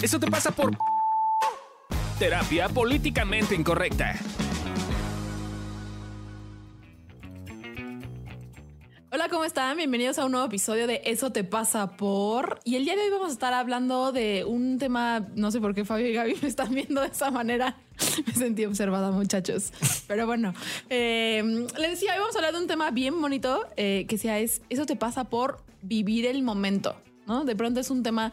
Eso te pasa por terapia políticamente incorrecta. Hola, ¿cómo están? Bienvenidos a un nuevo episodio de Eso te pasa por. Y el día de hoy vamos a estar hablando de un tema, no sé por qué Fabio y Gaby me están viendo de esa manera. Me sentí observada, muchachos. Pero bueno, eh, les decía, hoy vamos a hablar de un tema bien bonito eh, que sea es, eso te pasa por vivir el momento. ¿No? De pronto es un tema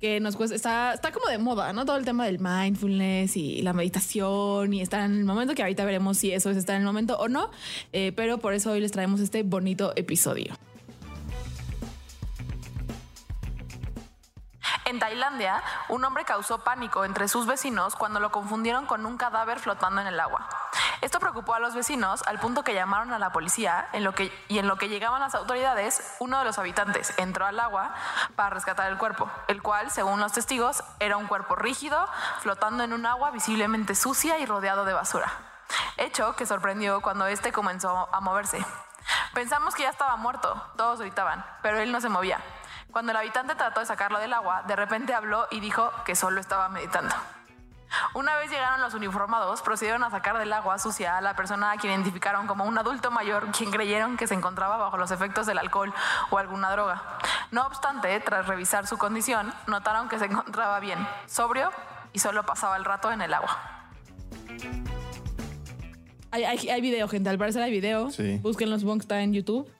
que nos cuesta, está, está como de moda, ¿no? Todo el tema del mindfulness y la meditación y estar en el momento, que ahorita veremos si eso es estar en el momento o no, eh, pero por eso hoy les traemos este bonito episodio. En Tailandia, un hombre causó pánico entre sus vecinos cuando lo confundieron con un cadáver flotando en el agua. Esto preocupó a los vecinos al punto que llamaron a la policía en lo que, y en lo que llegaban las autoridades, uno de los habitantes entró al agua para rescatar el cuerpo, el cual, según los testigos, era un cuerpo rígido, flotando en un agua visiblemente sucia y rodeado de basura. Hecho que sorprendió cuando este comenzó a moverse. Pensamos que ya estaba muerto, todos gritaban, pero él no se movía. Cuando el habitante trató de sacarlo del agua, de repente habló y dijo que solo estaba meditando. Una vez llegaron los uniformados, procedieron a sacar del agua sucia a la persona a quien identificaron como un adulto mayor, quien creyeron que se encontraba bajo los efectos del alcohol o alguna droga. No obstante, tras revisar su condición, notaron que se encontraba bien, sobrio y solo pasaba el rato en el agua. Hay, hay, hay video, gente. Al parecer hay video. Sí. Búsquenlo, supongo que está en YouTube.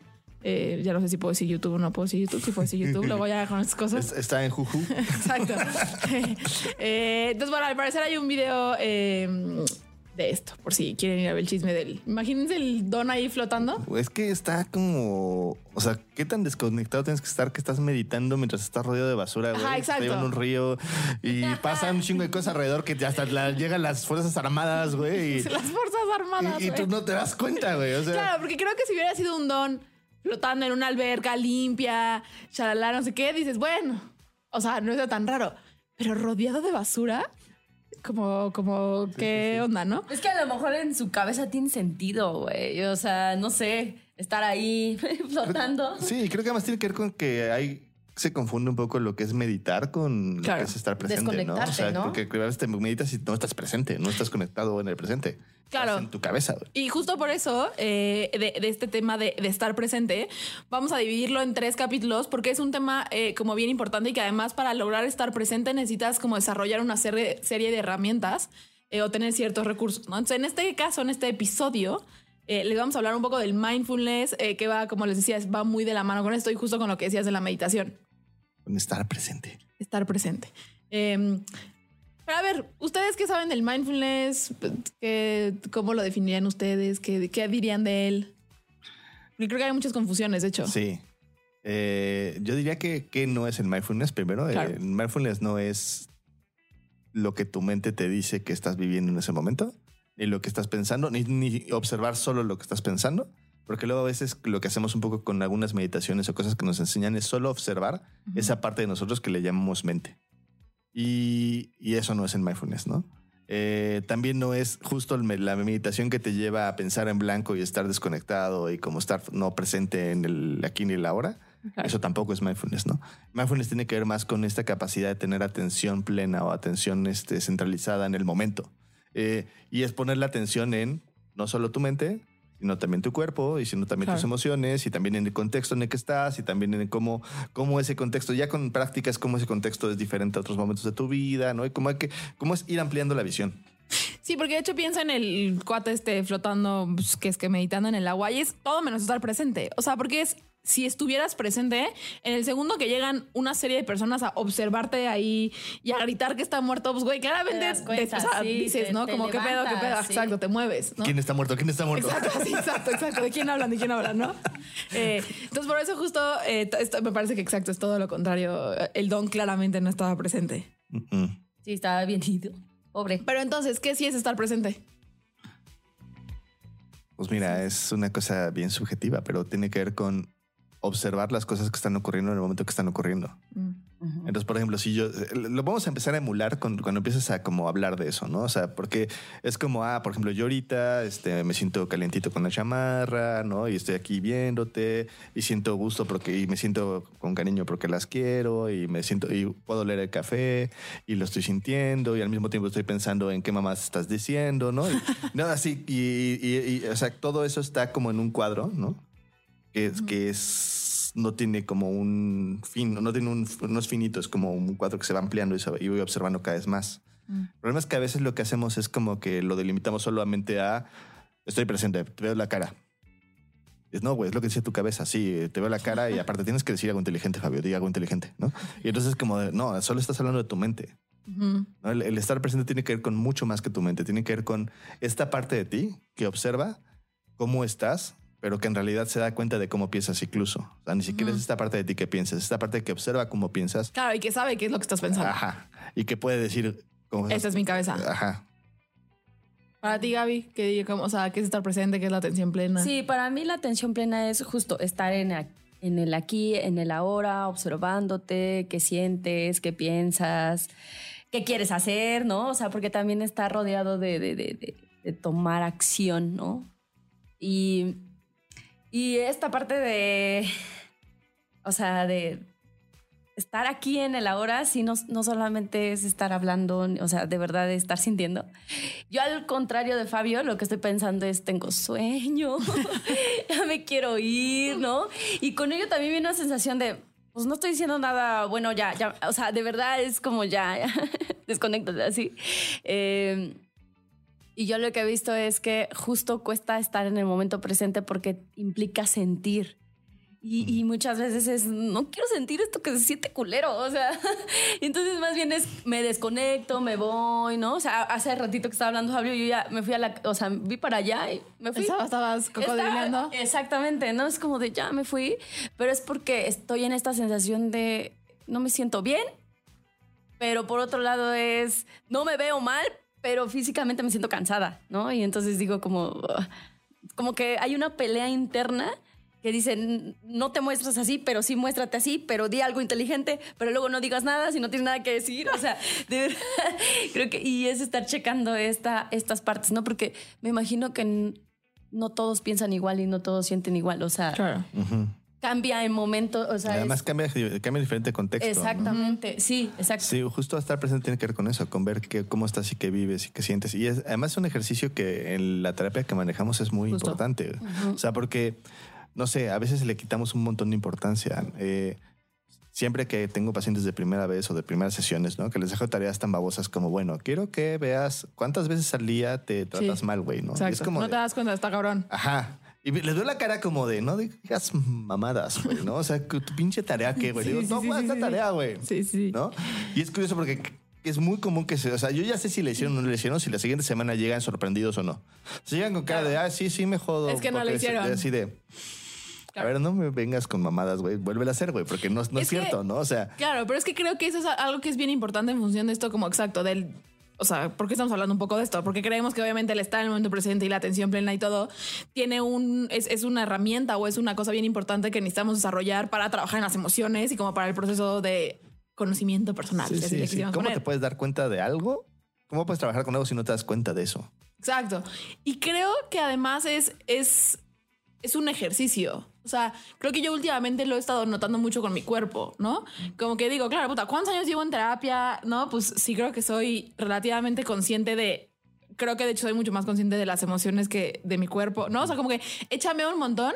Eh, ya no sé si puedo decir YouTube o no puedo decir YouTube. Si puedo decir YouTube, luego ya con estas cosas. Es- Está en Juju. Exacto. Eh, entonces, bueno, al parecer hay un video eh, de esto, por si quieren ir a ver el chisme del. Imagínense el don ahí flotando. Es que está como. O sea, qué tan desconectado tienes que estar que estás meditando mientras estás rodeado de basura, güey. Ajá, exacto. en un río y pasan un chingo de cosas alrededor que hasta la- llegan las fuerzas armadas, güey. Y, Las fuerzas armadas. y- y tú no te das cuenta, güey. O sea, Claro, porque creo que si hubiera sido un don flotando en una alberca limpia, chalala, no sé qué, dices, bueno, o sea, no es tan raro. Pero rodeado de basura, como, como, ¿qué onda, no? Es que a lo mejor en su cabeza tiene sentido, güey. O sea, no sé, estar ahí flotando. sí, creo que además tiene que ver con que hay. Se confunde un poco lo que es meditar con lo Claro. que es estar presente, ¿no? O sea, ¿no? porque a veces te meditas y no estás presente, no estás conectado en el presente. Claro. En tu cabeza, güey. Y justo por eso, eh, de, de este tema de, de estar presente, vamos a dividirlo en tres capítulos porque es un tema eh, como bien importante y que además para lograr estar presente necesitas como desarrollar una serie, serie de herramientas eh, o tener ciertos recursos. ¿no? Entonces, en este caso, en este episodio, eh, les vamos a hablar un poco del mindfulness, eh, que va, como les decía, va muy de la mano con esto y justo con lo que decías de la meditación estar presente. estar presente. Eh, pero a ver, ¿ustedes qué saben del mindfulness? ¿Qué, ¿Cómo lo definirían ustedes? ¿Qué, qué dirían de él? Porque creo que hay muchas confusiones, de hecho. Sí. Eh, yo diría que, que no es el mindfulness primero. Claro. El mindfulness no es lo que tu mente te dice que estás viviendo en ese momento, ni lo que estás pensando, ni, ni observar solo lo que estás pensando. Porque luego a veces lo que hacemos un poco con algunas meditaciones o cosas que nos enseñan es solo observar esa parte de nosotros que le llamamos mente. Y, y eso no es el mindfulness, ¿no? Eh, también no es justo la meditación que te lleva a pensar en blanco y estar desconectado y como estar no presente en el aquí ni el ahora. Claro. Eso tampoco es mindfulness, ¿no? Mindfulness tiene que ver más con esta capacidad de tener atención plena o atención este, centralizada en el momento. Eh, y es poner la atención en no solo tu mente, sino también tu cuerpo y sino también Claro. tus emociones y también en el contexto en el que estás y también en cómo, cómo ese contexto, ya con prácticas, cómo ese contexto es diferente a otros momentos de tu vida, ¿no? Y cómo, hay que, cómo es ir ampliando la visión. Sí, porque de hecho piensa en el cuate este flotando, pues, que es que meditando en el agua y es todo menos estar presente. O sea, porque es si estuvieras presente, en el segundo que llegan una serie de personas a observarte ahí y a gritar que está muerto, pues güey, claramente Te das cuenta, o sea, sí, dices, te- ¿no? te Como qué pedo, qué pedo, sí. exacto, te mueves, ¿no? ¿Quién está muerto? ¿Quién está muerto? Exacto, sí, exacto, exacto. ¿De quién hablan? ¿De quién hablan? ¿No? Eh, entonces, por eso justo eh, esto me parece que exacto es todo lo contrario. El don claramente no estaba presente. Sí, estaba bien ido. Pobre. Pero entonces, ¿qué sí es estar presente? Pues mira, es una cosa bien subjetiva, pero tiene que ver con observar las cosas que están ocurriendo en el momento que están ocurriendo. Mm. Entonces, por ejemplo, si yo lo vamos a empezar a emular con- cuando empieces a como hablar de eso, ¿no? O sea, porque es como, ah, por ejemplo, yo ahorita este, me siento calientito con la chamarra, ¿no? Y estoy aquí viéndote y siento gusto porque y me siento con cariño porque las quiero y me siento y puedo leer el café y lo estoy sintiendo y al mismo tiempo estoy pensando en qué mamás estás diciendo, ¿no? Y, no, así y, y- y, o sea, todo eso está como en un cuadro, ¿no? Que es, que es no tiene como un fin, no tiene un, no es finito, es como un cuadro que se va ampliando y, se y voy observando cada vez más. El problema es que a veces lo que hacemos es como que lo delimitamos solamente a estoy presente, te veo la cara. Es no, güey, es lo que dice tu cabeza. Sí, te veo la cara y aparte tienes que decir algo inteligente, Fabio, di algo inteligente, ¿no? Y entonces, como, de, no, solo estás hablando de tu mente. El, el estar presente tiene que ver con mucho más que tu mente, tiene que ver con esta parte de ti que observa cómo estás, pero que en realidad se da cuenta de cómo piensas incluso. O sea, ni siquiera es esta parte de ti que piensas, es esta parte que observa cómo piensas. Claro, y que sabe qué es lo que estás pensando. Ajá. Y que puede decir... Esa es mi cabeza. Ajá. Para ti, Gaby, ¿qué, cómo- o sea, ¿qué es estar presente? ¿Qué es la atención plena? Sí, para mí la atención plena es justo estar en, en el aquí, en el ahora, observándote, qué sientes, qué piensas, qué quieres hacer, ¿no? O sea, porque también está rodeado de, de- de- de- de tomar acción, ¿no? Y, y esta parte de, o sea, de estar aquí en el ahora, sí, no, no solamente es estar hablando, o sea, de verdad de estar sintiendo. Yo al contrario de Fabio, lo que estoy pensando es, tengo sueño, ya me quiero ir, ¿no? Y con ello también viene una sensación de, pues no estoy diciendo nada, bueno, ya, ya, o sea, de verdad es como ya, ya desconéctate así. Eh, y yo lo que he visto es que justo cuesta estar en el momento presente porque implica sentir. Y, y muchas veces es, no quiero sentir esto que se siente culero, o sea, entonces más bien es, me desconecto, me voy, ¿no? O sea, hace ratito que estaba hablando Fabio, yo ya me fui a la, o sea, vi para allá y me fui. Estaba- estabas cocodrileando. Estaba- exactamente, ¿no? Es como de ya me fui, pero es porque estoy en esta sensación de no me siento bien, pero por otro lado es no me veo mal, pero físicamente me siento cansada, ¿no? Y entonces digo como, como que hay una pelea interna que dicen, no te muestras así, pero sí muéstrate así, pero di algo inteligente, pero luego no digas nada si no tienes nada que decir. O sea, de verdad, creo que, y es estar checando esta, estas partes, ¿no? Porque me imagino que no todos piensan igual y no todos sienten igual. O sea, Claro. Ujú. Cambia en momento, o sea, Además es- cambia, cambia diferente contexto. ¿no? exactamente, sí, exacto. Sí, justo estar presente tiene que ver con eso, con ver qué, cómo estás y qué vives y qué sientes. Y es, además es un ejercicio que en la terapia que manejamos es muy Justo. importante. O sea, porque, no sé, a veces le quitamos un montón de importancia. Eh, siempre que tengo pacientes de primera vez o de primeras sesiones, ¿no? Que les dejo tareas tan babosas como, bueno, quiero que veas cuántas veces al día te tratas Sí. mal, güey, ¿no? Y Exacto. es como no de- te das cuenta, está cabrón. Ajá. Y les doy la cara como de, no digas mamadas, güey, ¿no? O sea, tu pinche tarea, ¿qué, güey? Sí, Digo, sí, toma sí, esta tarea, güey. Sí, sí. ¿No? Y es curioso porque es muy común que se, o sea, yo ya sé si le hicieron o no le hicieron, si la siguiente semana llegan sorprendidos o no. Si llegan con cara de, ah, sí, sí, me jodo. Es que no le hicieron. Así de, a ver, no me vengas con mamadas, güey. Vuelve a hacer, güey, porque no, no es, Es que- cierto, ¿no? O sea, Claro, pero es que creo que eso es algo que es bien importante en función de esto, como exacto, del. O sea, ¿por qué estamos hablando un poco de esto? Porque creemos que obviamente el estar en el momento presente y la atención plena y todo tiene un. Es, es una herramienta o es una cosa bien importante que necesitamos desarrollar para trabajar en las emociones y como para el proceso de conocimiento personal. sí, sí, ¿cómo poner. te puedes dar cuenta de algo? ¿Cómo puedes trabajar con algo si no te das cuenta de eso? Exacto. Y creo que además es, es, es un ejercicio. O sea, creo que yo últimamente lo he estado notando mucho con mi cuerpo, ¿no? Como que digo, claro, puta, ¿cuántos años llevo en terapia? No, pues sí creo que soy relativamente consciente de... Creo que de hecho soy mucho más consciente de las emociones que de mi cuerpo, ¿no? O sea, como que échame un montón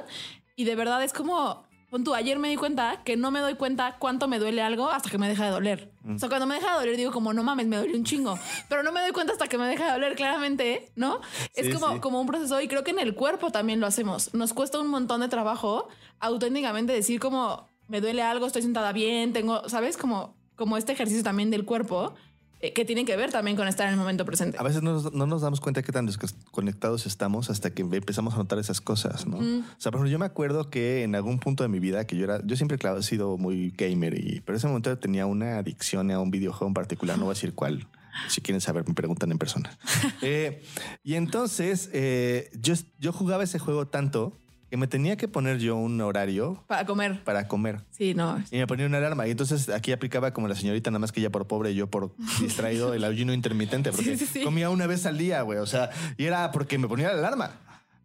y de verdad es como... Pon tú, ayer me di cuenta que no me doy cuenta cuánto me duele algo hasta que me deja de doler. O sea, cuando me deja de doler digo como, no mames, me duele un chingo. Pero no me doy cuenta hasta que me deja de doler, claramente, ¿no? es Sí, como, sí. como un proceso y creo que en el cuerpo también lo hacemos. Nos cuesta un montón de trabajo auténticamente decir como, me duele algo, estoy sentada bien, tengo, ¿sabes? Como, como este ejercicio también del cuerpo eh, que tiene que ver también con estar en el momento presente. A veces no nos, no nos damos cuenta de qué tan desconectados estamos hasta que empezamos a notar esas cosas, ¿no? O sea, por ejemplo, yo me acuerdo que en algún punto de mi vida, que yo era, yo siempre, claro, he sido muy gamer, y, pero en ese momento tenía una adicción a un videojuego en particular, no voy a decir cuál. Si quieren saber, me preguntan en persona. Eh, y entonces, eh, yo, yo jugaba ese juego tanto que me tenía que poner yo un horario Para comer. para comer. Sí, no. Y me ponía una alarma. Y entonces aquí aplicaba como la señorita, nada más que ella por pobre y yo por distraído, el ayuno intermitente. Porque Sí, sí, sí. comía una vez al día, güey. O sea, y era porque me ponía la alarma.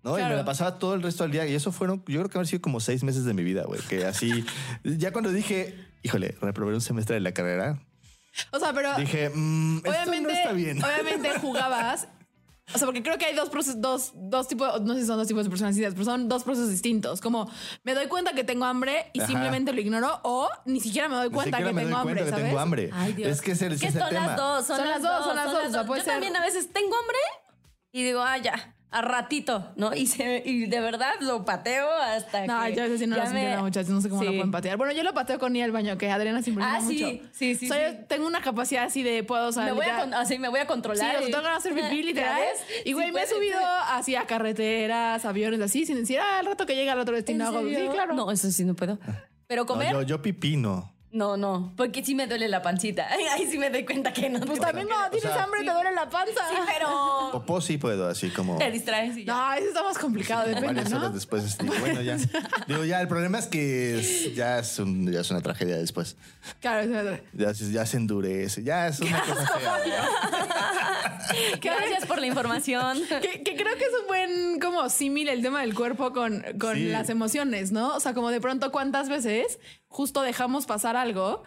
¿no? Y me la pasaba todo el resto del día. Y eso fueron, yo creo que haber sido como seis meses de mi vida, güey. Que así, ya cuando dije, híjole, reprobé un semestre de la carrera, O sea, pero dije, mm, esto obviamente, no está bien. obviamente jugabas. O sea, porque creo que hay dos procesos, dos, dos tipos, no sé si son dos tipos de personalidades, pero son dos procesos distintos. Como me doy cuenta que tengo hambre y Ajá. simplemente lo ignoro, o ni siquiera me doy cuenta que me tengo doy hambre, cuenta que ¿sabes? tengo hambre. Ay, Dios. Es que ese, ese que es el son tema. las dos, son, Son las dos, son las dos. o sea, puede Yo ser- también a veces tengo hambre y digo, ah, ya, a ratito, ¿no? Y, se- y de verdad lo pateo hasta No, que yo a veces sí no lo me- muchachos. No sé cómo lo Sí. pueden patear. Bueno, yo lo pateo con ir al baño, que Adriana siempre Ah, mucho. sí, sí, sí, O sea, sí. yo tengo una capacidad así de puedo, o sea, Me voy, a, así, me voy a Sí, controlar. o sea, y- tengo que hacer pipí ¿Ya literal. Y güey, Sí me he subido así a carreteras, aviones, así, sin decir, ah, al rato que llega al otro ¿En destino hago. Sí, claro. No, eso sí no puedo. Pero No, comer, yo, yo pipí no. No, no, porque sí me duele la pancita. Ay, ahí sí me doy cuenta que no. Pues también cuando O tienes sea, hambre sí. te duele la panza. Sí, pero Popó sí puedo, así como te distraes y ya. No, eso está más complicado, depende, varias ¿no? horas después. Digo, bueno, ya. Digo, ya, el problema es que es- ya, es un- ya es una tragedia después. Claro, es- Ya, se- ya se endurece, ya es una cosa fea. Gracias por la información. que, que creo que es un buen como símil el tema del cuerpo con, con Sí. las emociones, ¿no? O sea, como de pronto cuántas veces justo dejamos pasar algo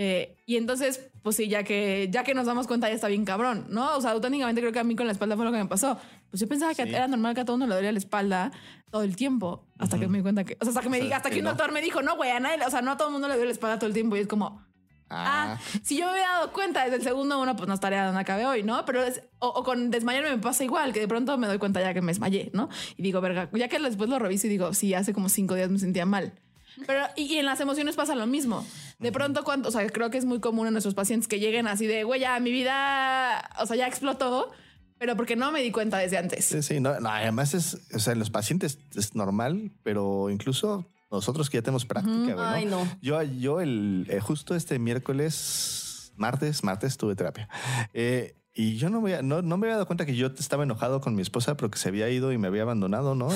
eh, y entonces, pues sí, ya que, ya que nos damos cuenta ya está bien cabrón, ¿no? O sea, auténticamente creo que a mí con la espalda fue lo que me pasó. Pues yo pensaba que Sí. era normal que a todo mundo le dolía la espalda todo el tiempo, hasta que me di cuenta que, o sea, hasta que me O sea, diga, hasta que que un no. doctor me dijo, no, güey, a nadie, o sea, no a todo el mundo le duele la espalda todo el tiempo y es como, Ah, Ah, si yo me hubiera dado cuenta desde el segundo uno, pues no estaría donde acabé hoy, ¿no? Pero es, o, o con desmayarme me pasa igual, que de pronto me doy cuenta ya que me desmayé, ¿no? Y digo, verga, ya que después lo reviso y digo, sí, hace como cinco días me sentía mal. Pero, y, y en las emociones pasa lo mismo. De pronto, cuando, o sea, creo que es muy común en nuestros pacientes que lleguen así de, güey, ya mi vida, o sea, ya explotó, pero porque no me di cuenta desde antes. sí, sí, no, no, además es, o sea, en los pacientes es normal, pero incluso nosotros que ya tenemos práctica, güey, Ay, no. Yo, yo el, eh, justo este miércoles, martes, martes tuve terapia. Eh, y yo no me, había- no, no me había dado cuenta que yo estaba enojado con mi esposa porque se había ido y me había abandonado, ¿no?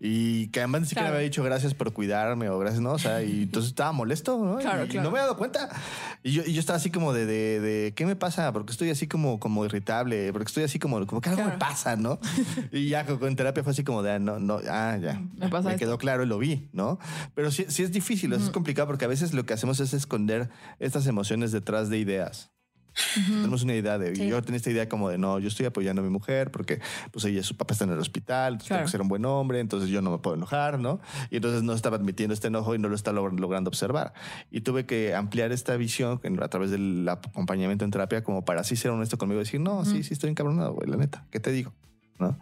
Y, y que además ni siquiera Claro. me había dicho gracias por cuidarme o gracias, ¿no? O sea, y entonces estaba molesto, ¿no? Claro, y, claro. no me había dado cuenta. Y yo, y yo estaba así como de, de, de, ¿qué me pasa? Porque estoy así como, como irritable, porque estoy así como, como que algo me pasa, ¿no? y ya con, con terapia fue así como de, ah, no, no, ah, ya. Me pasa esto. quedó claro y lo vi, ¿no? Pero sí, sí es difícil, es complicado porque a veces lo que hacemos es esconder estas emociones detrás de ideas. Tenemos una idea de, Sí. yo tenía esta idea como de, no, yo estoy apoyando a mi mujer porque pues ella, su papá está en el hospital, entonces tengo Claro. que ser un buen hombre, entonces yo no me puedo enojar, ¿no? Y entonces no estaba admitiendo este enojo y no lo está log- logrando observar. Y tuve que ampliar esta visión a través del acompañamiento en terapia como para así ser honesto conmigo y decir, no, sí, sí estoy encabronado, güey, la neta, ¿qué te digo? ¿No?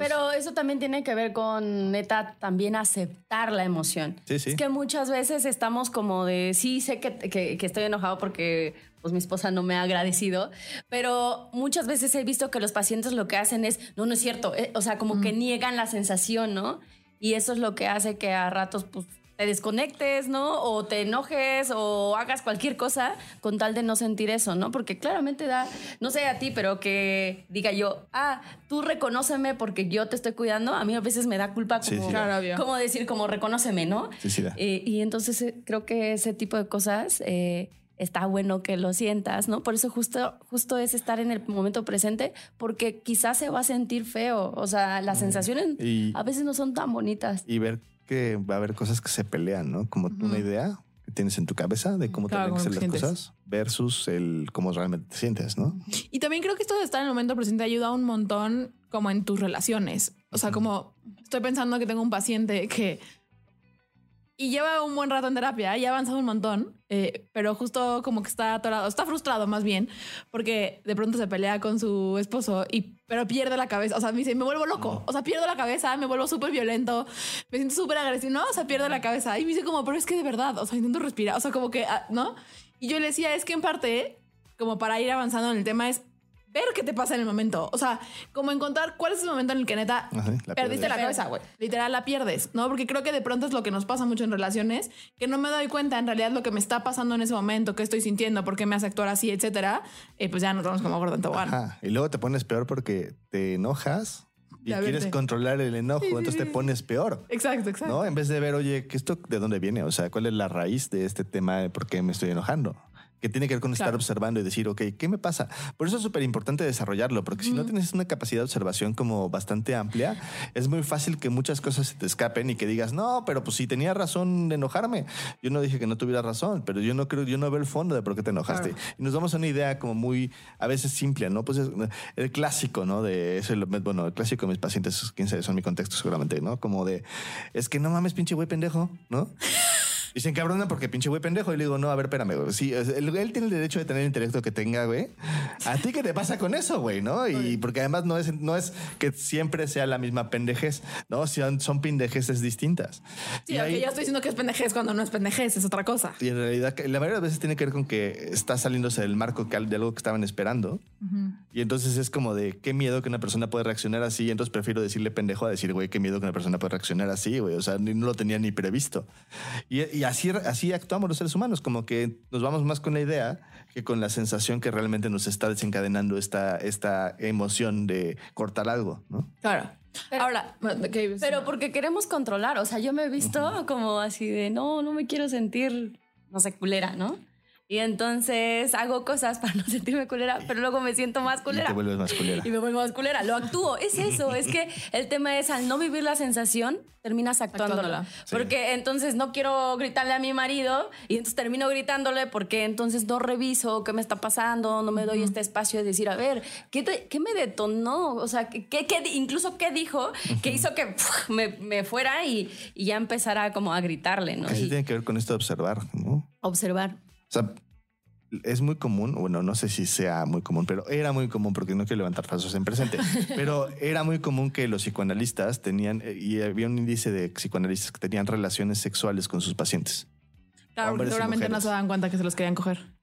Pero eso también tiene que ver con, neta, también aceptar la emoción. Sí, sí. Es que muchas veces estamos como de, sí, sé que, que- que estoy enojado porque pues mi esposa no me ha agradecido, pero muchas veces he visto que los pacientes lo que hacen es, no, no es cierto, eh, o sea, como que niegan la sensación, ¿no? Y eso es lo que hace que a ratos pues te desconectes, ¿no? O te enojes o hagas cualquier cosa con tal de no sentir eso, ¿no? Porque claramente da, no sé a ti, pero que diga yo, ah, tú reconóceme porque yo te estoy cuidando, a mí a veces me da culpa como, sí. Claro, obvio. como decir, como reconóceme, ¿no? Sí, sí da. Eh, y entonces eh, creo que ese tipo de cosas eh, está bueno que lo sientas, ¿no? Por eso justo, justo es estar en el momento presente, porque quizás se va a sentir feo. O sea, las sensaciones Y- a veces no son tan bonitas. y ver que va a haber cosas que se pelean, ¿no? Como una idea que tienes en tu cabeza de cómo Claro, tienen que ser las cosas versus el cómo realmente te sientes, ¿no? Y también creo que esto de estar en el momento presente ayuda un montón como en tus relaciones. O sea, como estoy pensando que tengo un paciente que... Y lleva un buen rato en terapia y ha avanzado un montón, eh, pero justo como que está atorado, está frustrado más bien, porque de pronto se pelea con su esposo y pero pierde la cabeza. O sea, me dice, me vuelvo loco. O sea, pierdo la cabeza, me vuelvo súper violento, me siento súper agresivo. No, o sea, pierdo la cabeza. Y me dice como, pero es que de verdad, o sea, intento respirar. O sea, como que, ah, ¿no? Y yo le decía, es que en parte, como para ir avanzando en el tema, es ver qué te pasa en el momento. O sea, como encontrar cuál es el momento en el que neta Ajá, la perdiste la cabeza, güey. Literal la pierdes, ¿no? Porque creo que de pronto es lo que nos pasa mucho en relaciones, que no me doy cuenta en realidad lo que me está pasando en ese momento, qué estoy sintiendo, por qué me hace actuar así, etcétera. Eh, pues ya nos vamos como gordo en tobogán. Ajá. Y luego te pones peor porque te enojas y quieres controlar el enojo, Sí, entonces sí, te pones peor. Exacto, exacto. ¿No? En vez de ver, oye, ¿que esto de dónde viene? O sea, ¿cuál es la raíz de este tema de por qué me estoy enojando? Que tiene que ver con estar Claro. observando y decir, ok, ¿qué me pasa? Por eso es súper importante desarrollarlo, porque si no tienes una capacidad de observación como bastante amplia, es muy fácil que muchas cosas se te escapen y que digas, no, pero pues si tenía razón de enojarme. Yo no dije que no tuviera razón, pero yo no creo, yo no veo el fondo de por qué te enojaste. Claro. Y nos damos a una idea como muy, a veces simple, ¿no? Pues es el clásico, ¿no? De eso, bueno, el clásico de mis pacientes, quién sabe, son mi contexto seguramente, ¿no? Como de, es que no mames, pinche güey pendejo, ¿no? Y se encabronan porque pinche güey pendejo. Y le digo, no, a ver, espérame, güey. Sí, él, él tiene el derecho de tener el intelecto que tenga, güey. ¿A ti qué te pasa con eso, güey? ¿No? Y porque además no es, no es que siempre sea la misma pendejez, ¿no? Son, son pendejeces distintas. Sí, Y aunque ahí- yo estoy diciendo que es pendejez cuando no es pendejez, es otra cosa. y en realidad, la mayoría de las veces tiene que ver con que está saliéndose del marco de algo que estaban esperando. Y entonces es como de qué miedo que una persona puede reaccionar así. Y entonces prefiero decirle pendejo a decir, güey, qué miedo que una persona puede reaccionar así, güey. O sea, ni- no lo tenía ni previsto. Y, y así, así actuamos los seres humanos, como que nos vamos más con la idea que con la sensación que realmente nos está desencadenando esta, esta emoción de cortar algo, ¿no? Claro. Pero- Ahora, ¿qué- Pero porque queremos controlar. O sea, yo me he visto como así de no, no me quiero sentir, no sé, culera, ¿no? Y entonces hago cosas para no sentirme culera, pero luego me siento más Y culera. te vuelves más culera. Y me vuelvo más culera. Lo actúo. Es eso. Es que el tema es al no vivir la sensación, terminas actuándola. Actuándola. Sí. Porque entonces no quiero gritarle a mi marido y entonces termino gritándole porque entonces no reviso qué me está pasando, no me doy este espacio de decir, a ver, ¿qué, te- qué me detonó? O sea, ¿qué, qué- incluso qué dijo que hizo que puf, me, me fuera y, y ya empezara como a gritarle, ¿no? Que sí Y tiene que ver con esto de observar, ¿no? observar. O sea, es muy común, bueno, no sé si sea muy común, pero era muy común, porque no quiero levantar falsos en presente, pero era muy común que los psicoanalistas tenían, eh, y había un índice de psicoanalistas que tenían relaciones sexuales con sus pacientes. Claro, porque seguramente no se dan cuenta que se los querían coger.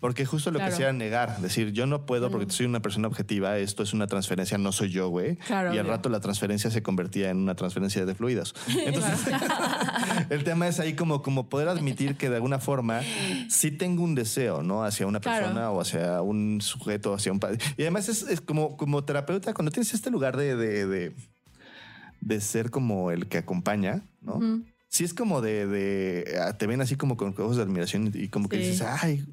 Porque justo lo Claro. que hacía era negar, decir, yo no puedo porque soy una persona objetiva, esto es una transferencia, no soy yo, güey. Claro, y al rato la transferencia se convertía en una transferencia de fluidos. Entonces, el tema es ahí como, como poder admitir que de alguna forma sí tengo un deseo, ¿no? Hacia una Claro. persona o hacia un sujeto, hacia un padre. Y además es, es como, como terapeuta, cuando tienes este lugar de, de, de, de ser como el que acompaña, ¿no? Sí es como de, ah, te ven así como con ojos de admiración y como que Sí. dices, ay,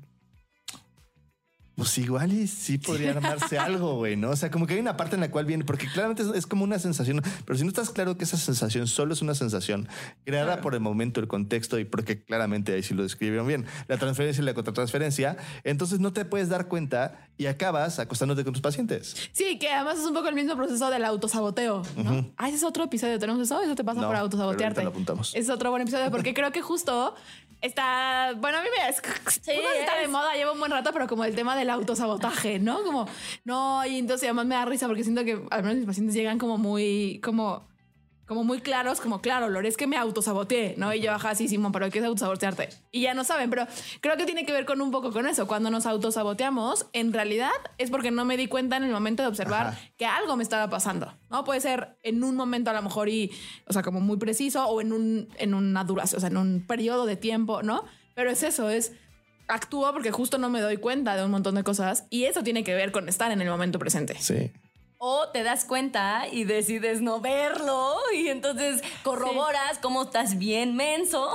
pues igual y sí podría armarse algo, güey, ¿no? O sea, como que hay una parte en la cual viene, porque claramente es, es como una sensación, pero si no estás claro que esa sensación solo es una sensación creada por el momento, el contexto y porque claramente ahí sí lo describieron bien, la transferencia y la contratransferencia, entonces no te puedes dar cuenta y acabas acostándote con tus pacientes. Sí, que además es un poco el mismo proceso del autosaboteo, ¿no? Ah, ese es otro episodio. ¿Tenemos eso? Eso te pasa No, por pero autosabotearte. ahorita lo apuntamos. Es otro buen episodio porque creo que justo está... Bueno, a mí me... Sí, está de moda, lleva un buen rato, pero como el tema del autosabotaje, ¿no? Como, no, y entonces además me da risa porque siento que al menos mis pacientes llegan como muy... como como muy claros, como claro, Lore, es que me autosaboteé, ¿no? Y yo, ajá, sí, Simón, pero ¿qué es autosabotearte? Y ya no saben, pero creo que tiene que ver con un poco con eso. Cuando nos autosaboteamos, en realidad es porque no me di cuenta en el momento de observar Ajá. que algo me estaba pasando, ¿no? Puede ser en un momento a lo mejor y, o sea, como muy preciso o en, un, en una duración, o sea, en un periodo de tiempo, ¿no? Pero es eso, es actúo porque justo no me doy cuenta de un montón de cosas y eso tiene que ver con estar en el momento presente. Sí. O te das cuenta y decides no verlo y entonces corroboras cómo estás bien menso.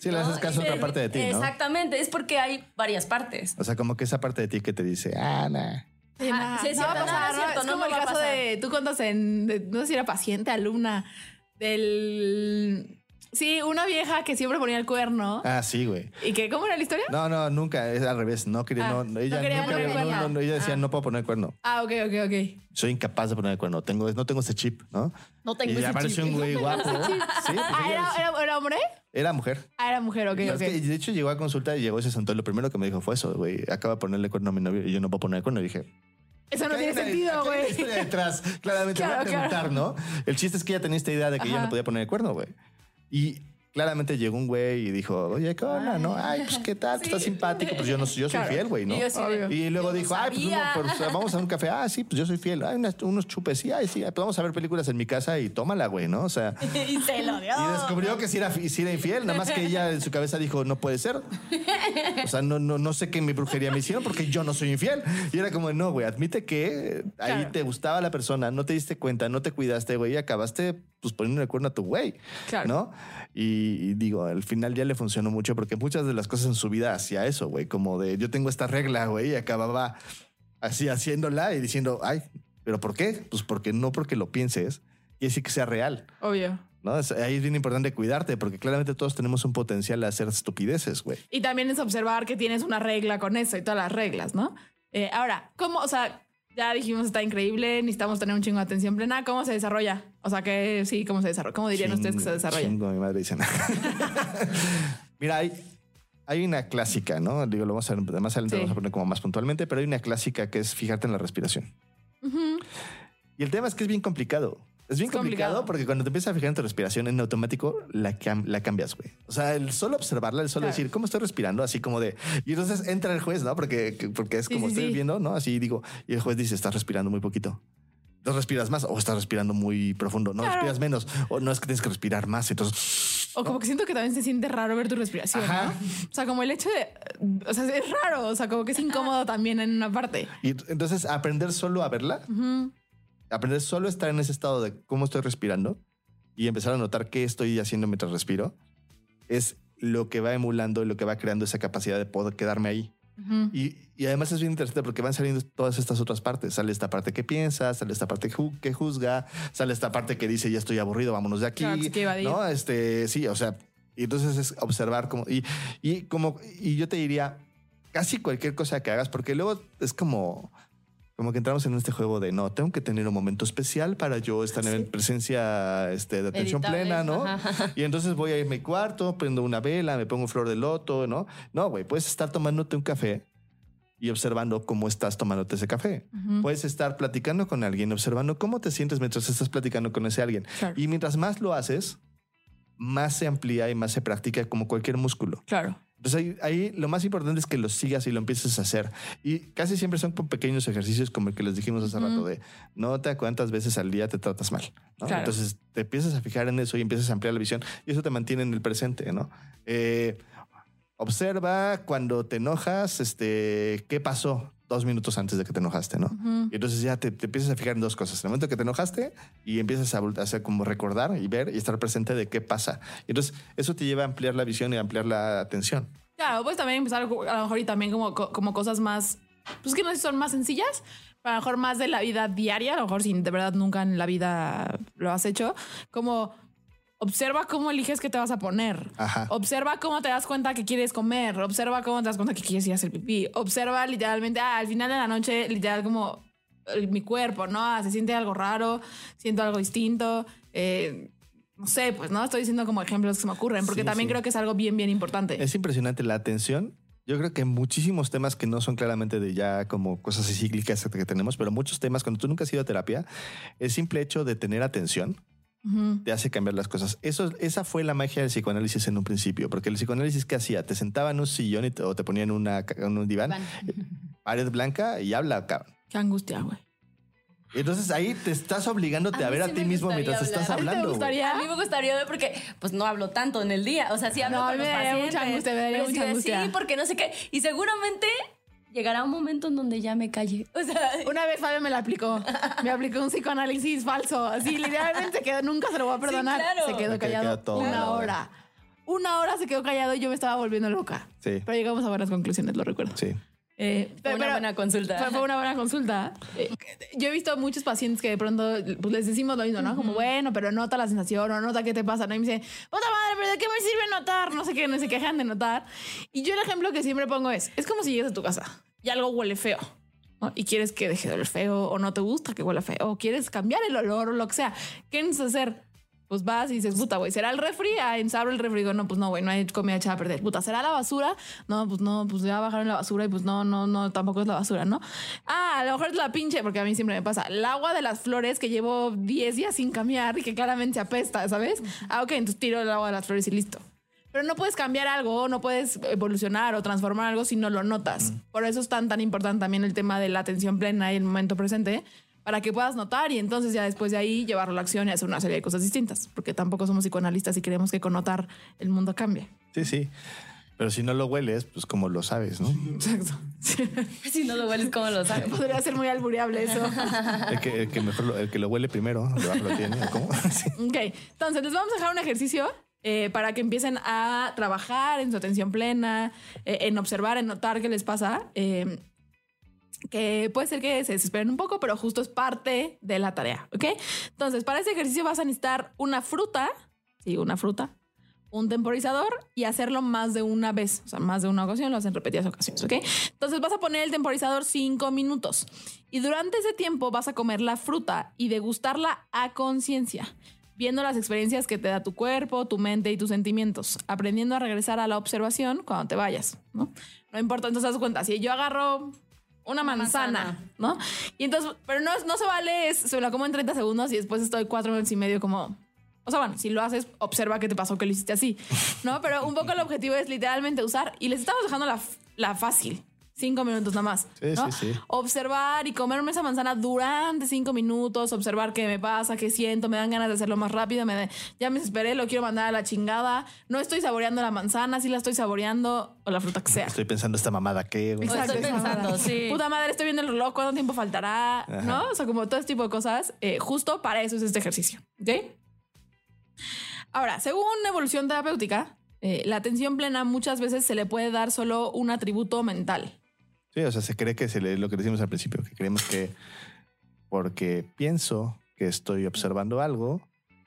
Sí, le ¿no? haces caso a otra te- parte de ti, ¿no? Exactamente, es porque hay varias partes. O sea, como que esa parte de ti que te dice, ah, nah. Sí, es no va a cierto, pasar, ¿no? cierto, Es no como me el caso de, tú contas en, de- no sé si era paciente, alumna, del... Sí, una vieja que siempre ponía el cuerno. Ah, sí, güey. ¿Y que cómo era la historia? No, no, nunca, es al revés. No quería, Ah, no, no ella quería no, no, ella decía, Ah. no puedo poner cuerno. Ah, ok, ok, ok. Soy incapaz de poner el cuerno. Tengo, no tengo ese chip, ¿no? No tengo y ese apareció chip. un güey guapo. Sí, pues Ah, ¿era, decía- era, era hombre? era mujer. Ah, era mujer, ok, ok. es que, de hecho, llegó a consulta y llegó y se sentó. y Lo primero que me dijo fue eso, güey. Acaba de ponerle cuerno a mi novio y yo no puedo poner cuerno. Y dije, Eso no "Acá hay tiene sentido, güey. detrás. Claramente, Claro, voy a preguntar, ¿no? El chiste es que ella tenía esta idea de que ella Ajá. no podía poner el cuerno, güey. Y claramente llegó un güey y dijo, oye, ¿qué onda? ¿No? Ay, pues qué tal, estás simpático. Pues yo no yo soy Claro. fiel, güey, ¿no? Y sí luego no dijo, ay, pues, uno- pues, vamos a un café. Ah, sí, pues yo soy fiel. Ay, unas- unos chupes. Sí, ay, sí. Pues vamos a ver películas en mi casa y tómala, güey, ¿no? O sea, y se lo dio. y descubrió que sí era, sí era infiel. Nada más que ella en su cabeza dijo, no puede ser. O sea, no, no, no sé qué en mi brujería me hicieron porque yo no soy infiel. Y era como, no, güey, admite que ahí Claro. te gustaba la persona, no te diste cuenta, no te cuidaste, güey, y acabaste pues poniendo el cuerno a tu güey. Claro. ¿No? Y, y digo, al final ya le funcionó mucho porque muchas de las cosas en su vida hacía eso, güey, como de yo tengo esta regla, güey, y acababa así haciéndola y diciendo, ay, ¿pero por qué? Pues porque no porque lo pienses y así que sea real. Obvio. ¿no? Ahí es bien importante cuidarte porque claramente todos tenemos un potencial a hacer estupideces, güey. Y también es observar que tienes una regla con eso y todas las reglas, ¿no? Eh, ahora, ¿cómo? O sea, ya dijimos, está increíble, necesitamos tener un chingo de atención plena. ¿Cómo se desarrolla? O sea, que sí, ¿cómo se desarrolla? ¿Cómo dirían ustedes que se desarrolla? chingo, mi madre dice. Mira, hay, hay una clásica, ¿no? Digo, lo vamos a ver más adelante, Sí. vamos a poner como más puntualmente, pero hay una clásica que es fijarte en la respiración. Y el tema es que es bien complicado. Es bien Es complicado, complicado. porque cuando te empiezas a fijar en tu respiración en automático, la, cam- la cambias, güey. O sea, el solo observarla, el solo Claro. decir, ¿cómo estoy respirando? Así como de... Y entonces entra el juez, ¿no? Porque, porque es como sí, estoy sí. viendo, ¿no? Así digo, y el juez dice, estás respirando muy poquito. ¿No respiras más o estás respirando muy profundo? No Claro. respiras menos o no es que tienes que respirar más. Entonces, O como que siento que también se siente raro ver tu respiración, Ajá. ¿no? O sea, como el hecho de... O sea, es raro, o sea, como que es incómodo también en una parte. y entonces aprender solo a verla, aprender solo a estar en ese estado de cómo estoy respirando y empezar a notar qué estoy haciendo mientras respiro, es lo que va emulando y lo que va creando esa capacidad de poder quedarme ahí. Ujú. Y, y además es bien interesante porque van saliendo todas estas otras partes. Sale esta parte que piensa, sale esta parte que ju- que juzga, sale esta parte que dice ya estoy aburrido, vámonos de aquí. Claro. ¿no? Este, sí, o sea, y entonces es observar como y, y como y yo te diría casi cualquier cosa que hagas porque luego es como como que entramos en este juego de no, tengo que tener un momento especial para yo estar en presencia este, de atención Meditable, plena, ¿no? ajá. Y entonces voy a ir a mi cuarto, prendo una vela, me pongo flor de loto, ¿no? No, güey, puedes estar tomándote un café y observando cómo estás tomándote ese café. Puedes estar platicando con alguien, observando cómo te sientes mientras estás platicando con ese alguien. Claro. Y mientras más lo haces, más se amplía y más se practica como cualquier músculo. Claro. Entonces ahí, ahí lo más importante es que lo sigas y lo empieces a hacer. Y casi siempre son con pequeños ejercicios como el que les dijimos hace rato de nota cuántas veces al día te tratas mal. ¿no? Claro. Entonces te empiezas a fijar en eso y empiezas a ampliar la visión y eso te mantiene en el presente, ¿no? Eh, observa cuando te enojas, este, qué pasó dos minutos antes de que te enojaste, ¿no? Y entonces ya te, te empiezas a fijar en dos cosas. En el momento que te enojaste y empiezas a, hacer como recordar y ver y estar presente de qué pasa. Y entonces eso te lleva a ampliar la visión y a ampliar la atención. Claro, pues también empezar a lo mejor y también como, co- como cosas más, pues que no son más sencillas, pero a lo mejor más de la vida diaria, a lo mejor si de verdad nunca en la vida lo has hecho, como observa cómo eliges qué te vas a poner. Ajá. Observa cómo te das cuenta que quieres comer. Observa cómo te das cuenta que quieres ir a hacer pipí. Observa literalmente, ah, al final de la noche, literal como eh, mi cuerpo, ¿no? Ah, se siente algo raro, siento algo distinto. eh, no sé, pues no estoy diciendo como ejemplos que se me ocurren, porque Sí, también sí. creo que es algo bien, bien importante. Es impresionante la atención. Yo creo que muchísimos temas que no son claramente de ya como cosas cíclicas que tenemos, pero muchos temas, cuando tú nunca has ido a terapia, el simple hecho de tener atención Te hace cambiar las cosas. Eso, esa fue la magia del psicoanálisis en un principio, porque el psicoanálisis ¿qué hacía? Te sentaba en un sillón y te- o te ponía en, una, en un diván, Van. pared blanca y habla, cabrón. Qué angustia, güey. Entonces ahí te estás obligando A a, mí ver sí a ti mismo mientras estás. ¿A te hablando. güey. gustaría? A mí me gustaría ver porque pues no hablo tanto en el día. O sea, sí hablo No, a con mí los me daría pacientes. mucha angustia, me pero mucha angustia. Sí, porque no sé qué. Y seguramente llegará un momento en donde ya me calle. O sea, Una vez Fabio me la aplicó. Me aplicó un psicoanálisis falso. Así, literalmente se quedó, nunca se lo voy a perdonar. claro. Se quedó callado queda todo una una hora. Una hora se quedó callado y yo me estaba volviendo loca. Sí, Pero llegamos a buenas conclusiones, lo recuerdo. sí. Eh, fue una pero- buena consulta. Fue, fue una buena consulta. Yo he visto muchos pacientes que de pronto pues, les decimos lo mismo, ¿no? Como, bueno, pero nota la sensación o nota qué te pasa, ¿no? Y me dicen, puta madre, pero ¿de qué me sirve notar? No sé qué, no se quejan de notar. Y yo el ejemplo que siempre pongo es, es como si llegas a tu casa y algo huele feo. ¿no? Y quieres que deje de oler feo o no te gusta que huela feo o quieres cambiar el olor o lo que sea. ¿Qué necesitas hacer? Pues vas y dices, puta, güey, ¿será el refri? Ah, abro el refri. Digo, no, pues no, güey, no hay comida echada a perder. Puta, ¿será la basura? No, pues no, pues ya bajaron la basura y pues no, no, no, tampoco es la basura, ¿no? Ah, a lo mejor es la pinche, porque a mí siempre me pasa, el agua de las flores que llevo 10 días sin cambiar y que claramente se apesta, ¿sabes? Ah, ok, entonces tiro el agua de las flores y listo. Pero no puedes cambiar algo, no puedes evolucionar o transformar algo si no lo notas. Por eso es tan, tan importante también el tema de la atención plena y el momento presente, para que puedas notar y entonces ya después de ahí llevarlo a la acción y hacer una serie de cosas distintas, porque tampoco somos psicoanalistas y queremos que con notar el mundo cambie. Sí, sí. Pero si no lo hueles, pues como lo sabes, ¿no? Exacto. Si no lo hueles, ¿cómo lo sabes? Podría ser muy albureable eso. El que, el que mejor lo, el que lo huele primero, lo tiene. ¿o ¿Cómo? Sí. Ok, entonces les vamos a dejar un ejercicio eh, para que empiecen a trabajar en su atención plena, eh, en observar, en notar qué les pasa. eh, que puede ser que se desesperen un poco, pero justo es parte de la tarea, ¿ok? Entonces, para ese ejercicio vas a necesitar una fruta, sí, una fruta, un temporizador y hacerlo más de una vez, o sea, más de una ocasión, lo hacen repetidas ocasiones, ¿ok? Entonces vas a poner el temporizador cinco minutos y durante ese tiempo vas a comer la fruta y degustarla a conciencia, viendo las experiencias que te da tu cuerpo, tu mente y tus sentimientos, aprendiendo a regresar a la observación cuando te vayas, ¿no? No importa, entonces haz cuenta, si yo agarro una manzana, manzana. ¿no? Y entonces, pero no, no se vale, es, se la como en 30 segundos y después estoy cuatro minutos y medio como... O sea, bueno, si lo haces, observa qué te pasó que lo hiciste así, ¿no? Pero un poco el objetivo es literalmente usar y les estamos dejando la, la fácil. Cinco minutos nada más. Sí, ¿no? sí, sí. Observar y comerme esa manzana durante cinco minutos, observar qué me pasa, qué siento, me dan ganas de hacerlo más rápido, me da- ya me desesperé, lo quiero mandar a la chingada, no estoy saboreando la manzana, sí la estoy saboreando o la fruta que sea. Estoy pensando esta mamada que, güey. Exacto. estoy pensando, sí. Puta madre, estoy viendo el reloj, ¿cuánto tiempo faltará? ¿No? O sea, como todo este tipo de cosas. eh, justo para eso es este ejercicio. ¿Ok? Ahora, según evolución terapéutica, eh, la atención plena muchas veces se le puede dar solo un atributo mental. Sí, o sea, se cree que se le, lo que decimos al principio, que creemos que porque pienso que estoy observando algo,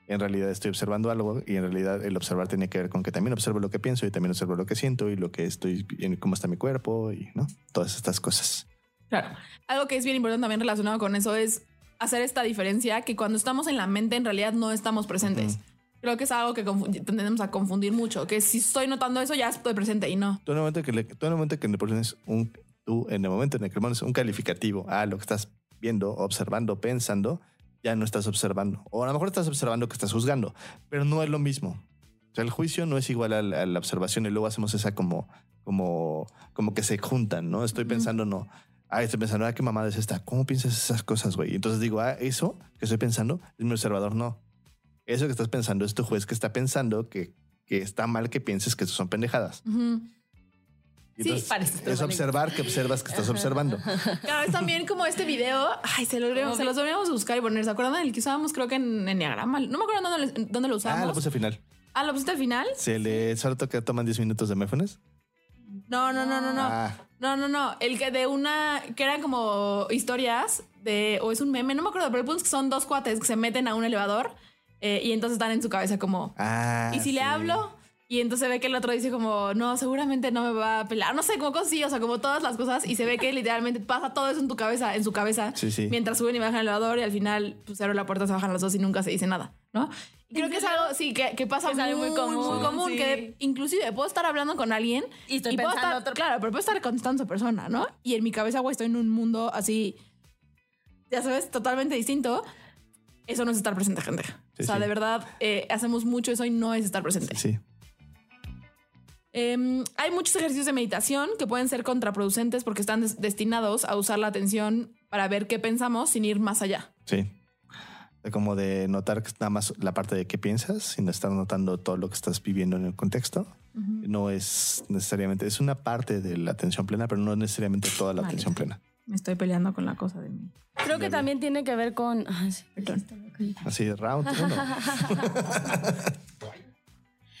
en realidad estoy observando algo y en realidad el observar tiene que ver con que también observo lo que pienso y también observo lo que siento y lo que estoy, en cómo está mi cuerpo y no todas estas cosas. Claro. Algo que es bien importante también relacionado con eso es hacer esta diferencia que cuando estamos en la mente en realidad no estamos presentes. Creo que es algo que tendemos a confundir mucho, que si estoy notando eso ya estoy presente y no. Tú en el momento que le, tú en el momento que le pones un, tú en el momento en el que pones un calificativo a lo que estás viendo, observando, pensando, ya no estás observando. O a lo mejor estás observando que estás juzgando, pero no es lo mismo. O sea, el juicio no es igual a la, a la observación y luego hacemos esa como, como, como que se juntan, ¿no? Estoy pensando, no. Ah, estoy pensando, ah, qué mamada es esta. ¿Cómo piensas esas cosas, güey? Y entonces digo, ah, eso que estoy pensando es mi observador, no. Eso que estás pensando es tu juez que está pensando que, que está mal que pienses que son pendejadas. Ujú. Y Sí, entonces parece es observar que observas que estás observando. Claro, es también como este video. Ay, se, lo, se los deberíamos buscar y poner. ¿Se acuerdan del que usábamos? Creo que en Enneagrama. No me acuerdo dónde, dónde lo Ah, usamos. lo puse al final. Ah, ¿lo pusiste al final? Se le solo que toman 10 minutos de Mefones. No, no, no, no, no. Ah. No, no, no. El que de una. que eran como historias de. o es un meme, no me acuerdo, pero el punto es que son dos cuates que se meten a un elevador eh, y entonces están en su cabeza como. Ah, ¿Y si le hablo? Y entonces ve que el otro dice como, no, seguramente no me va a pelar. No sé, como cosas así, o sea, como todas las cosas. Y se ve que literalmente pasa todo eso en tu cabeza, en su cabeza. Sí, sí. Mientras suben y bajan el elevador y al final, pues se abre la puerta, se bajan los dos y nunca se dice nada, ¿no? Y creo que es algo, sí, que, que pasa Es algo muy, común, muy común. sí. Que inclusive puedo estar hablando con alguien Y estoy puedo pensando estar, otro- Claro, pero puedo estar contestando a esa persona, ¿no? Y en mi cabeza, güey, estoy en un mundo así, ya sabes, totalmente distinto. Eso no es estar presente, gente. Sí, o sea, sí. de verdad, eh, hacemos mucho eso y no es estar presente. Sí. Em, hay muchos ejercicios de meditación que pueden ser contraproducentes porque están des- destinados a usar la atención para ver qué pensamos sin ir más allá. Sí. Como de notar nada más la parte de qué piensas, sino estar notando todo lo que estás viviendo en el contexto. No es necesariamente, es una parte de la atención plena, pero no necesariamente toda la Vale. atención plena. Me estoy peleando con la cosa de mí. Creo que también tiene que ver con. Ay, sí. Perdón. Así, round uno.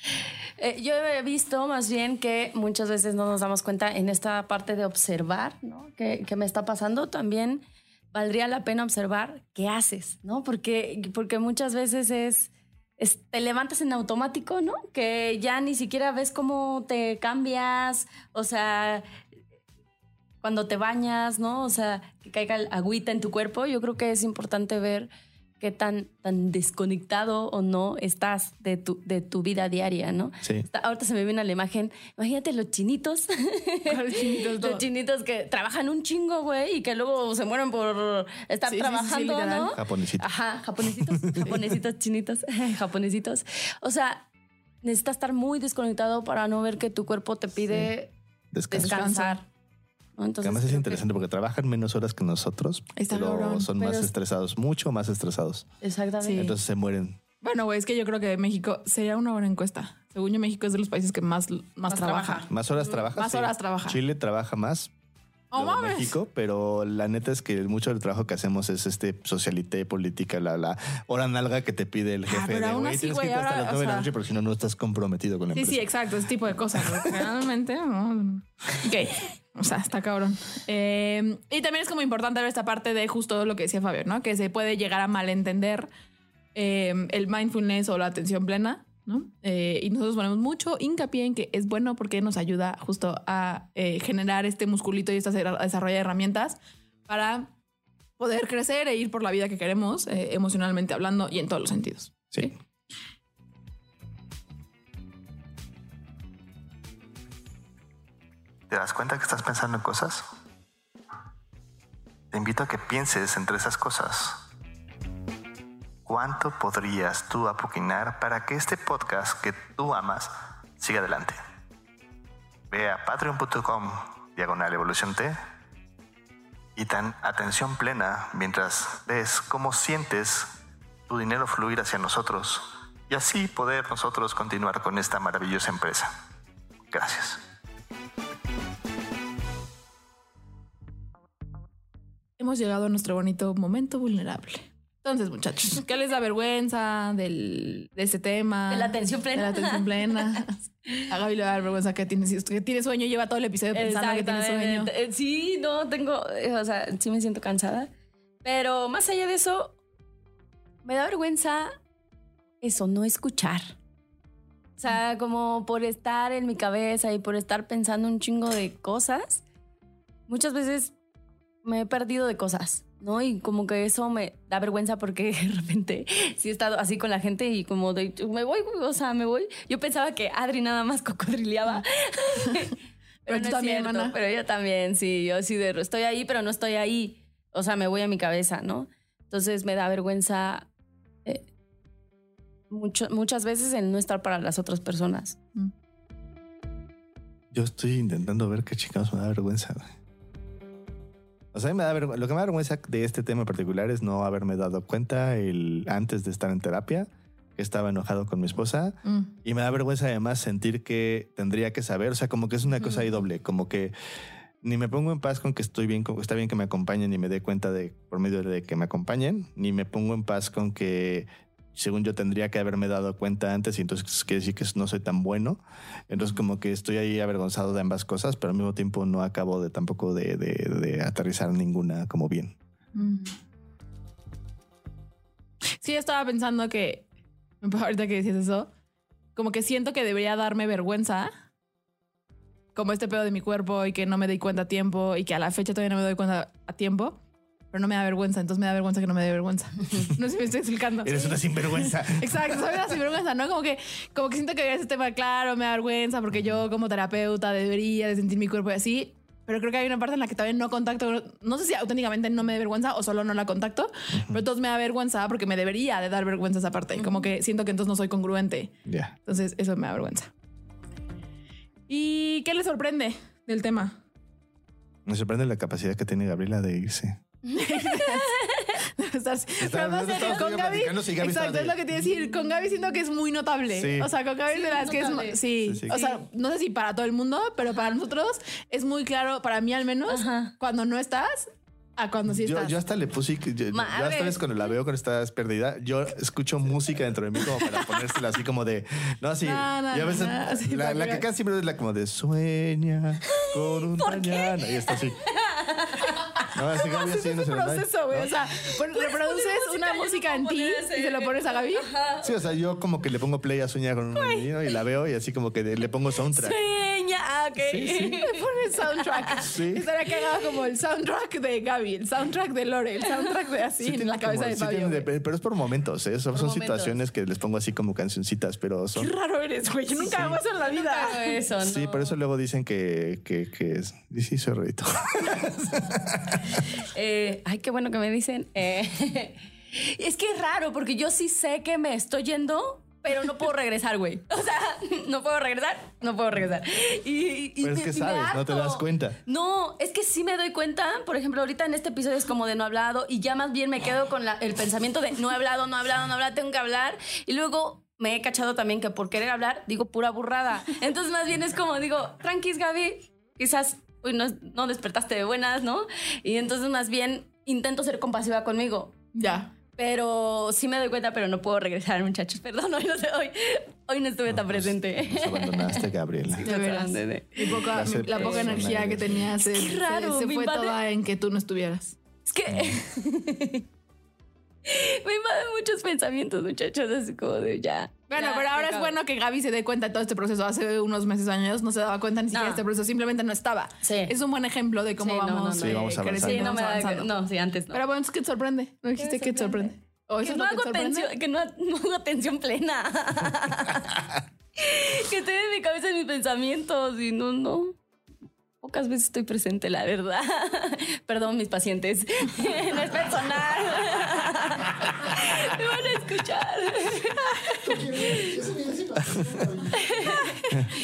Eh, yo he visto más bien que muchas veces no nos damos cuenta en esta parte de observar, ¿no? ¿Qué, qué me está pasando? También valdría la pena observar qué haces, ¿no? Porque, porque muchas veces es, es- te levantas en automático, ¿no? Que ya ni siquiera ves cómo te cambias, o sea, cuando te bañas, ¿no? O sea, que caiga agüita en tu cuerpo. Yo creo que es importante ver qué tan, tan desconectado o no estás de tu, de tu vida diaria, ¿no? Sí. Está- Ahorita se me viene la imagen. Imagínate los chinitos. Los chinitos que trabajan un chingo, güey, y que luego se mueren por estar Sí, sí, sí, sí, trabajando, literal. ¿no? Japonesito. Ajá, japonesitos, japonesitos, chinitos, japonesitos. O sea, necesitas estar muy desconectado para no ver que tu cuerpo te pide Descanso. descansar. Que además es que- interesante porque trabajan menos horas que nosotros, Está pero cabrón, son pero más es- estresados, mucho más estresados. Exactamente. Sí. Entonces se mueren. Bueno, güey, es que yo creo que México sería una buena encuesta. Según yo, México es de los países que más, más, trabaja. trabaja. Más horas trabaja. Más horas trabaja. Chile trabaja más. ¡Oh! México, pero la neta es que mucho del trabajo que hacemos es este socialité, política, la, la hora nalga que te pide el Ah, jefe pero de aún así, tienes güey, que irte hasta ahora, las o 9 de la noche porque si no, no estás comprometido con la Sí, empresa. sí, exacto, ese tipo de cosas. Realmente, no. Ok, o sea, está cabrón. Eh, y también es como importante ver esta parte de justo lo que decía Fabio, ¿no? Que se puede llegar a malentender eh, el mindfulness o la atención plena, ¿no? Eh, y nosotros ponemos mucho hincapié en que es bueno porque nos ayuda justo a eh, generar este musculito y estas a desarrollar herramientas para poder crecer e ir por la vida que queremos, eh, emocionalmente hablando y en todos los sentidos. Sí. ¿Te das cuenta que estás pensando en cosas? Te invito a que pienses entre esas cosas. ¿Cuánto podrías tú apoquinar para que este podcast que tú amas siga adelante? Ve a patreon.com diagonal evolución T y tan atención plena mientras ves cómo sientes tu dinero fluir hacia nosotros y así poder nosotros continuar con esta maravillosa empresa. Gracias. Hemos llegado a nuestro bonito momento vulnerable. Entonces, muchachos, ¿qué les da vergüenza del, de este tema? De la atención plena. De la atención plena. A Gaby le va a dar vergüenza que tiene, que tiene sueño, lleva todo el episodio pensando que tiene sueño. Eh, Sí, no, tengo, eh, o sea, sí me siento cansada. Pero más allá de eso, me da vergüenza eso, no escuchar. O sea, como por estar en mi cabeza y por estar pensando un chingo de cosas, muchas veces me he perdido de cosas, ¿no? Y como que eso me da vergüenza porque de repente sí he estado así con la gente y como de, me voy, güey, o sea, me voy. Yo pensaba que Adri nada más cocodrileaba. Pero tú no también, cierto, mana. Pero yo también, sí, yo sí de, estoy ahí, pero no estoy ahí. O sea, me voy a mi cabeza, ¿no? Entonces me da vergüenza eh, mucho, muchas veces el no estar para las otras personas. Yo estoy intentando ver qué chingados me da vergüenza. güey. O sea, a mí me da. Lo que me da vergüenza de este tema en particular es no haberme dado cuenta el, antes de estar en terapia que estaba enojado con mi esposa. Mm. Y me da vergüenza además sentir que tendría que saber. O sea, como que es una cosa ahí doble. Como que ni me pongo en paz con que estoy bien, con que está bien que me acompañen y me dé cuenta de por medio de que me acompañen, ni me pongo en paz con que según yo tendría que haberme dado cuenta antes y entonces quiere decir que no soy tan bueno. Entonces como que estoy ahí avergonzado de ambas cosas, pero al mismo tiempo no acabo de tampoco de, de- de aterrizar ninguna como bien. Sí, estaba pensando que, ahorita que decías eso, como que siento que debería darme vergüenza, como este pedo de mi cuerpo y que no me doy cuenta a tiempo y que a la fecha todavía no me doy cuenta a tiempo, pero no me da vergüenza, entonces me da vergüenza que no me dé vergüenza. No sé si me estoy explicando. Eres una sinvergüenza. Exacto, soy una sinvergüenza, ¿no? Como que, como que siento que ese tema, claro, me da vergüenza porque yo como terapeuta debería de sentir mi cuerpo y así. Pero creo que hay una parte en la que todavía no contacto, no sé si auténticamente no me da vergüenza o solo no la contacto, pero entonces me da vergüenza porque me debería de dar vergüenza esa parte. Como que siento que entonces no soy congruente. Ya. Entonces eso me da vergüenza. ¿Y qué le sorprende del tema? Me sorprende la capacidad que tiene Gabriela de irse. Estar- pero más no serio, estamos con Gaby, sí, exacto, es lo que te iba a decir. Con Gaby siento que es muy notable. Sí. O sea, con Gaby es de las que es. Sí, Sí, sí. o sea, no sé si para todo el mundo, pero para nosotros es muy claro, para mí al menos, Ajá. cuando no estás a cuando sí Yo, estás. yo hasta le puse, yo, yo- hasta vez cuando la veo cuando estás perdida, yo escucho música dentro de mí como para ponérsela así como de, no, así, No, no, y a veces no, no, sí, la, que- casi siempre es la como de sueña con un mañana y está así. No, así Gaby así no se proceso, güey. O sea, pon- reproduces una música en ti y se lo pones a Gaby. Sí, o sea, yo como que le pongo play a Sueña con un niño y la veo y así como que le pongo soundtrack. Sueña Ah, ok. Sí, sí. Me pone el soundtrack. Sí. Estaría cagado como el soundtrack de Gaby, el soundtrack de Lore, el soundtrack de así Sí en la cabeza como- de sí Fabio. de- pero es por momentos, ¿eh? Son, son momentos. situaciones que les pongo así como cancioncitas, pero son. Qué raro eres, güey. Yo nunca hago eso en la vida. Hago eso, Sí, por eso luego dicen que, que, que es. y Sí, soy rarito. Eh, ay, qué bueno que me dicen. Eh, es que es raro, porque yo sí sé que me estoy yendo, pero no puedo regresar, güey. O sea, no puedo regresar, no puedo regresar. Y, y Pero es me- que sabes, no te das cuenta. No, es que sí me doy cuenta. Por ejemplo, ahorita en este episodio es como de no hablado y ya más bien me quedo con la- el pensamiento de no he hablado, no he hablado, no he hablado, tengo que hablar. Y luego me he cachado también que por querer hablar digo pura burrada. Entonces más bien es como digo, tranquis Gaby, quizás no, no despertaste de buenas, ¿no? Y entonces más bien intento ser compasiva conmigo. Ya. Pero sí me doy cuenta, pero no puedo regresar, muchachos. Perdón, hoy no, sé, hoy, hoy no estuve tan presente. Nos abandonaste, Gabriela. De veras. Mi poca- La mi- la poca energía que tenías se, Qué raro, se- se fue toda en que tú no estuvieras. Es que me invaden muchos pensamientos, muchachos, así como de ya. Bueno, ya, pero ahora es bueno que Gaby se dé cuenta de todo este proceso. Hace unos meses, años, no se daba cuenta ni siquiera de No. este proceso, simplemente no estaba. Sí. Es un buen ejemplo de cómo Sí, no, no, vamos, no. Sí, vamos eh, creciendo, Sí, no me vamos da, no, sí, antes no. Pero bueno, entonces, ¿qué te sorprende? No dijiste qué te sorprende. ¿O eso que es no que hago te sorprende? atención, que no, no hago atención plena. que estoy en mi cabeza en mis pensamientos y no, no. Pocas veces estoy presente, la verdad. Perdón, mis pacientes. no es personal. Me van a escuchar.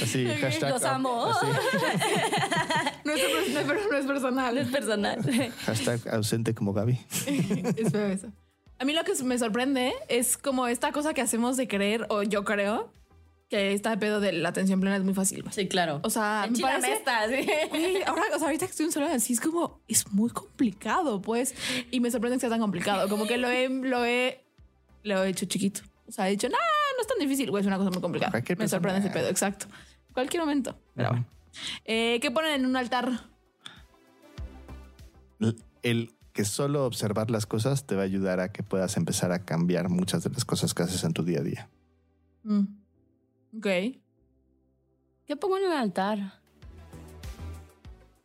Así, hashtag. Los amo. así, No es, no es- pero no es personal. es personal. hashtag ausente como Gaby. es feo eso. A mí lo que me sorprende es como esta cosa que hacemos de creer, o yo creo, que esta pedo de la atención plena es muy fácil. Sí, claro. O sea, me Enchilame parece... esta, sí. Güey, ahora, o sea, ahorita que estoy en soledad, sí es como, es muy complicado, pues. Y me sorprende que sea tan complicado. Como que lo he, lo he, lo he hecho chiquito. O sea, he dicho, no, no es tan difícil. Güey, es una cosa muy complicada. Cualquier Me sorprende ese pedo, exacto. Cualquier momento. Pero bueno. Eh, ¿Qué ponen en un altar? El que solo observar las cosas te va a ayudar a que puedas empezar a cambiar muchas de las cosas que haces en tu día a día. Mm. Ok. ¿Qué pongo en el altar?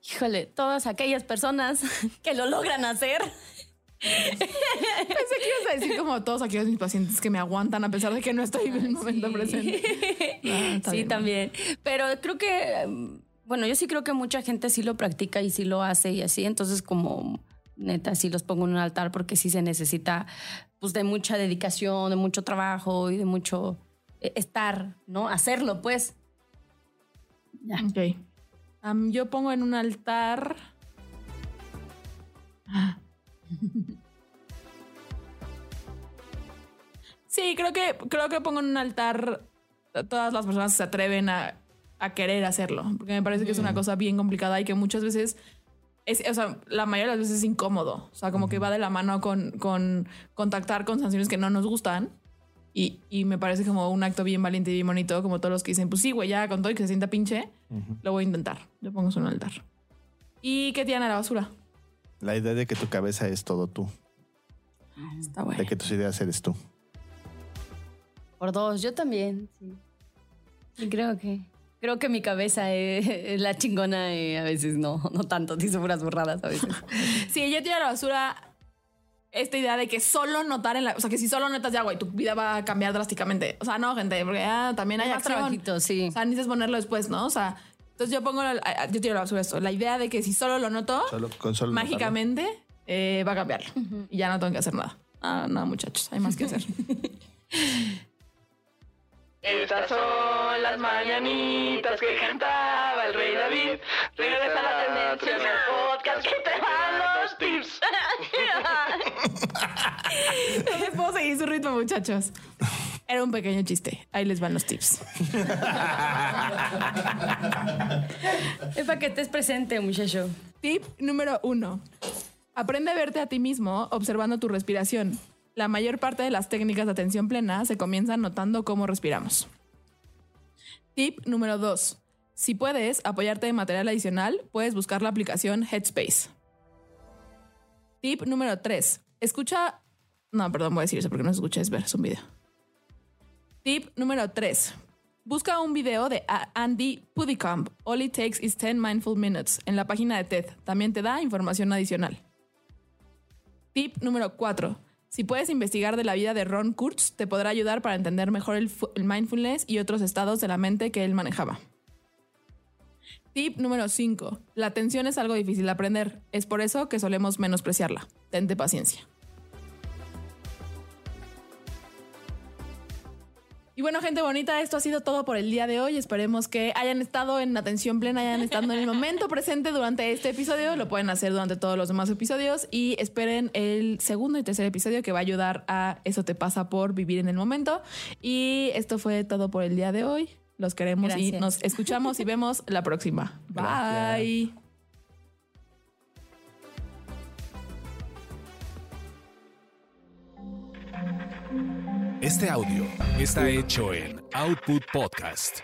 Híjole, todas aquellas personas que lo logran hacer. Pensé que ibas a decir como todos aquellos mis pacientes que me aguantan a pesar de que no estoy en el momento presente. Ah, sí, bien. también. Pero creo que, mm, bueno, yo sí creo que mucha gente sí lo practica y sí lo hace y así. Entonces, como neta, sí los pongo en un altar porque sí se necesita, pues, de mucha dedicación, de mucho trabajo y de mucho estar, ¿no? Hacerlo, pues. Ya. Ok. Yo pongo en un altar. Ah. Sí, creo que, creo que pongo en un altar a todas las personas que se atreven a, a querer hacerlo. Porque me parece que es una cosa bien complicada y que muchas veces. Es, o sea, la mayoría de las veces es incómodo. O sea, como que va de la mano con, con contactar con sanciones que no nos gustan. Y, y me parece como un acto bien valiente y bien bonito, como todos los que dicen, pues sí, güey, ya con todo y que se sienta pinche, lo voy a intentar. Lo pongo un altar. ¿Y qué tiran a la basura? La idea de que tu cabeza es todo tú, Está de que tus ideas eres tú. Por dos, yo también. Sí. Sí, creo que. Creo que mi cabeza es, es la chingona y a veces no, no tanto. Dice puras burradas a veces. Sí, yo tiro a la basura esta idea de que solo notar en la... O sea, que si solo notas ya, güey, tu vida va a cambiar drásticamente. O sea, no, gente, porque ah, también hay Más acción. trabajito, sí. O sea, necesitas ponerlo después, ¿no? O sea, entonces yo pongo... la- yo tiro la basura esto. La idea de que si solo lo noto, Solo, con solo notarlo. mágicamente eh, va a cambiar. Y ya no tengo que hacer nada. Ah, no, muchachos, hay más que hacer. Estas son las mañanitas que cantaba el rey David. Regresa la tendencia en el podcast que te dan tips. No les puedo seguir su ritmo, muchachos. Era un pequeño chiste. Ahí les van los tips. Es para que estés presente, muchacho. Tip número uno. Aprende a verte a ti mismo observando tu respiración. La mayor parte de las técnicas de atención plena se comienzan notando cómo respiramos. Tip número dos. Si puedes apoyarte de material adicional, puedes buscar la aplicación Headspace. Tip número tres. Escucha... No, perdón, voy a decir eso porque no escucha, es ver, es un video. Tip número 3. Busca un video de Andy Puddicombe, All It Takes is 10 Mindful Minutes, en la página de TED. También te da información adicional. Tip número 4. Si puedes investigar de la vida de Ron Kurtz, te podrá ayudar para entender mejor el mindfulness y otros estados de la mente que él manejaba. Tip número 5. La atención es algo difícil de aprender. Es por eso que solemos menospreciarla. Tente paciencia. Y bueno, gente bonita, esto ha sido todo por el día de hoy. Esperemos que hayan estado en atención plena, hayan estado en el momento presente durante este episodio. Lo pueden hacer durante todos los demás episodios y esperen el segundo y tercer episodio que va a ayudar a Eso te pasa por vivir en el momento. Y esto fue todo por el día de hoy. Los queremos y nos escuchamos y vemos la próxima. Gracias. Bye. Este audio está hecho en Output Podcast.